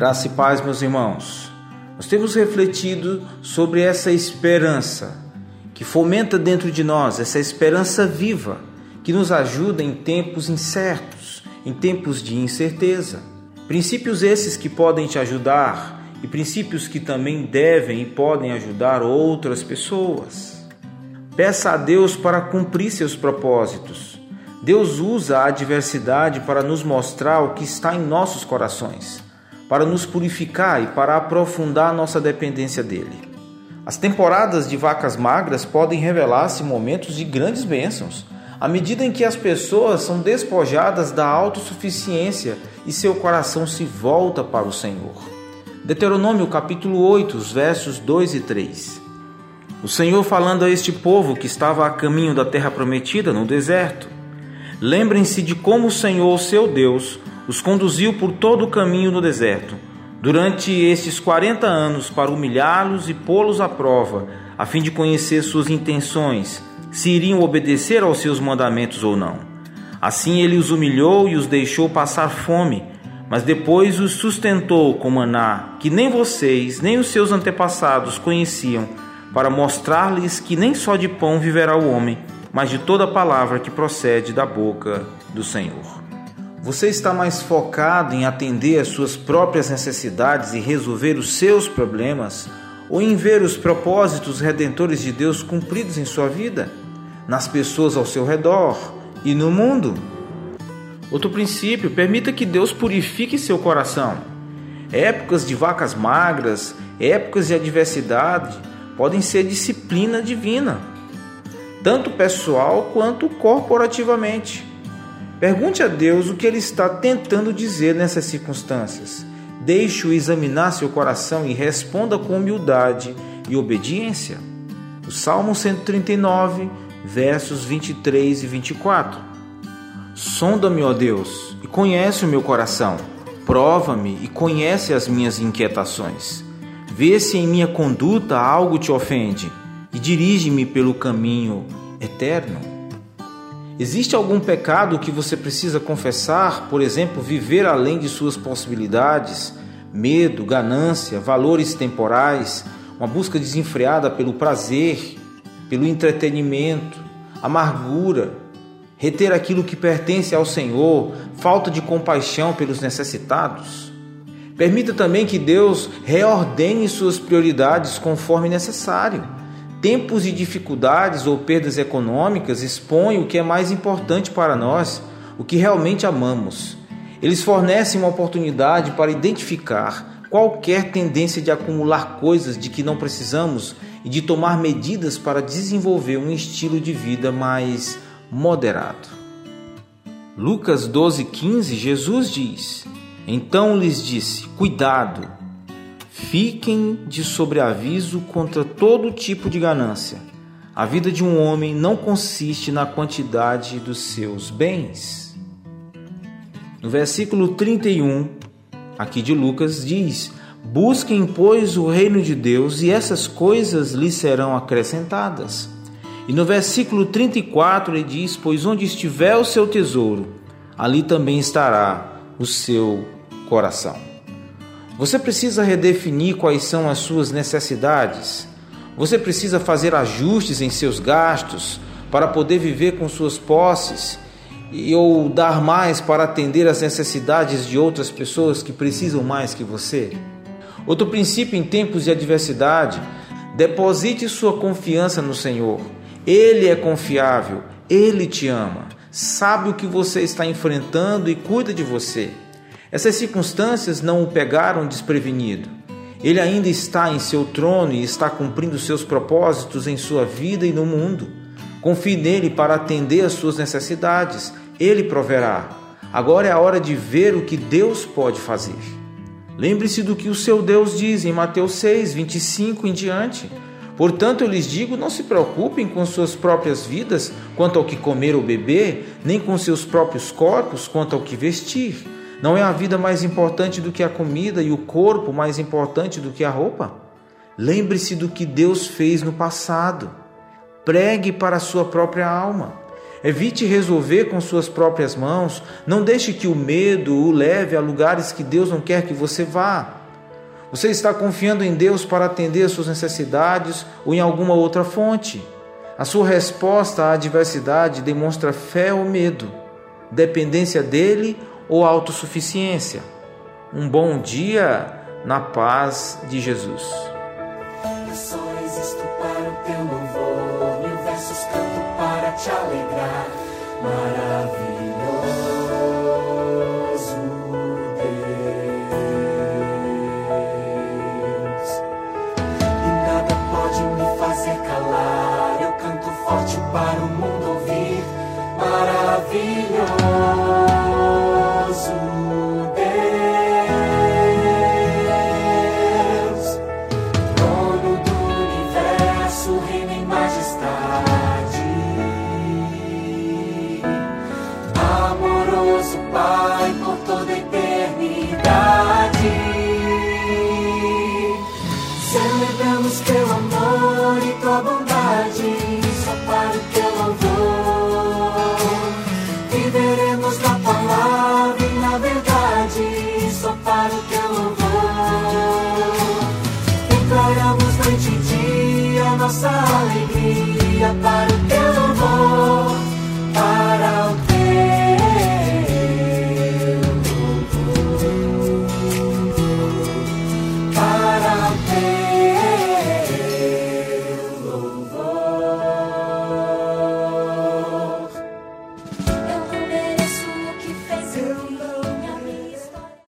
Graça e paz, meus irmãos. Nós temos refletido sobre essa esperança que fomenta dentro de nós, essa esperança viva que nos ajuda em tempos incertos, em tempos de incerteza. Princípios esses que podem te ajudar e princípios que também devem e podem ajudar outras pessoas. Peça a Deus para cumprir seus propósitos. Deus usa a adversidade para nos mostrar o que está em nossos corações, para nos purificar e para aprofundar nossa dependência dele. As temporadas de vacas magras podem revelar-se momentos de grandes bênçãos, à medida em que as pessoas são despojadas da autossuficiência e seu coração se volta para o Senhor. Deuteronômio capítulo 8, os versos 2 e 3. O Senhor falando a este povo que estava a caminho da terra prometida no deserto. Lembrem-se de como o Senhor, seu Deus, os conduziu por todo o caminho no deserto, durante estes 40 anos, para humilhá-los e pô-los à prova, a fim de conhecer suas intenções se iriam obedecer aos seus mandamentos ou não. Assim ele os humilhou e os deixou passar fome, mas depois os sustentou com maná, que nem vocês, nem os seus antepassados conheciam, para mostrar-lhes que nem só de pão viverá o homem, mas de toda palavra que procede da boca do Senhor. Você está mais focado em atender às suas próprias necessidades e resolver os seus problemas ou em ver os propósitos redentores de Deus cumpridos em sua vida, nas pessoas ao seu redor e no mundo. Outro princípio, permita que Deus purifique seu coração. Épocas de vacas magras, épocas de adversidade, podem ser disciplina divina, tanto pessoal quanto corporativamente. Pergunte a Deus o que ele está tentando dizer nessas circunstâncias. Deixe-o examinar seu coração e responda com humildade e obediência. O Salmo 139, versos 23 e 24. Sonda-me, ó Deus, e conhece o meu coração. Prova-me e conhece as minhas inquietações. Vê se em minha conduta algo te ofende e dirige-me pelo caminho eterno. Existe algum pecado que você precisa confessar, por exemplo, viver além de suas possibilidades, medo, ganância, valores temporais, uma busca desenfreada pelo prazer, pelo entretenimento, amargura, reter aquilo que pertence ao Senhor, falta de compaixão pelos necessitados? Permita também que Deus reordene suas prioridades conforme necessário Tempos de dificuldades ou perdas econômicas expõem o que é mais importante para nós, o que realmente amamos. Eles fornecem uma oportunidade para identificar qualquer tendência de acumular coisas de que não precisamos e de tomar medidas para desenvolver um estilo de vida mais moderado. Lucas 12,15 Jesus diz: Então lhes disse: Cuidado! Fiquem de sobreaviso contra todo tipo de ganância. A vida de um homem não consiste na quantidade dos seus bens. No versículo 31, aqui de Lucas, diz: Busquem, pois, o reino de Deus e essas coisas lhes serão acrescentadas. E no versículo 34 ele diz: Pois onde estiver o seu tesouro, ali também estará o seu coração. Você precisa redefinir quais são as suas necessidades. Você precisa fazer ajustes em seus gastos para poder viver com suas posses e ou dar mais para atender às necessidades de outras pessoas que precisam mais que você. Outro princípio em tempos de adversidade, deposite sua confiança no Senhor. Ele é confiável, ele te ama, sabe o que você está enfrentando e cuida de você. Essas circunstâncias não o pegaram desprevenido. Ele ainda está em seu trono e está cumprindo seus propósitos em sua vida e no mundo. Confie nele para atender às suas necessidades. Ele proverá. Agora é a hora de ver o que Deus pode fazer. Lembre-se do que o seu Deus diz em Mateus 6, 25 em diante. Portanto, eu lhes digo: não se preocupem com suas próprias vidas quanto ao que comer ou beber, nem com seus próprios corpos quanto ao que vestir. Não é a vida mais importante do que a comida e o corpo mais importante do que a roupa? Lembre-se do que Deus fez no passado. Pregue para a sua própria alma. Evite resolver com suas próprias mãos. Não deixe que o medo o leve a lugares que Deus não quer que você vá. Você está confiando em Deus para atender às suas necessidades ou em alguma outra fonte? A sua resposta à adversidade demonstra fé ou medo, dependência dele ou autossuficiência. Um bom dia na paz de Jesus. Eu só existo para o teu louvor, mil versos canto para te alegrar. Maravilhoso Deus, e nada pode me fazer calar. Eu canto forte para o mundo ouvir. Maravilhoso Pai por toda a eternidade. Celebramos teu amor e tua bondade, só para o teu louvor. Viveremos na palavra e na verdade, só para o teu louvor. Declaramos noite e dia nossa alegria o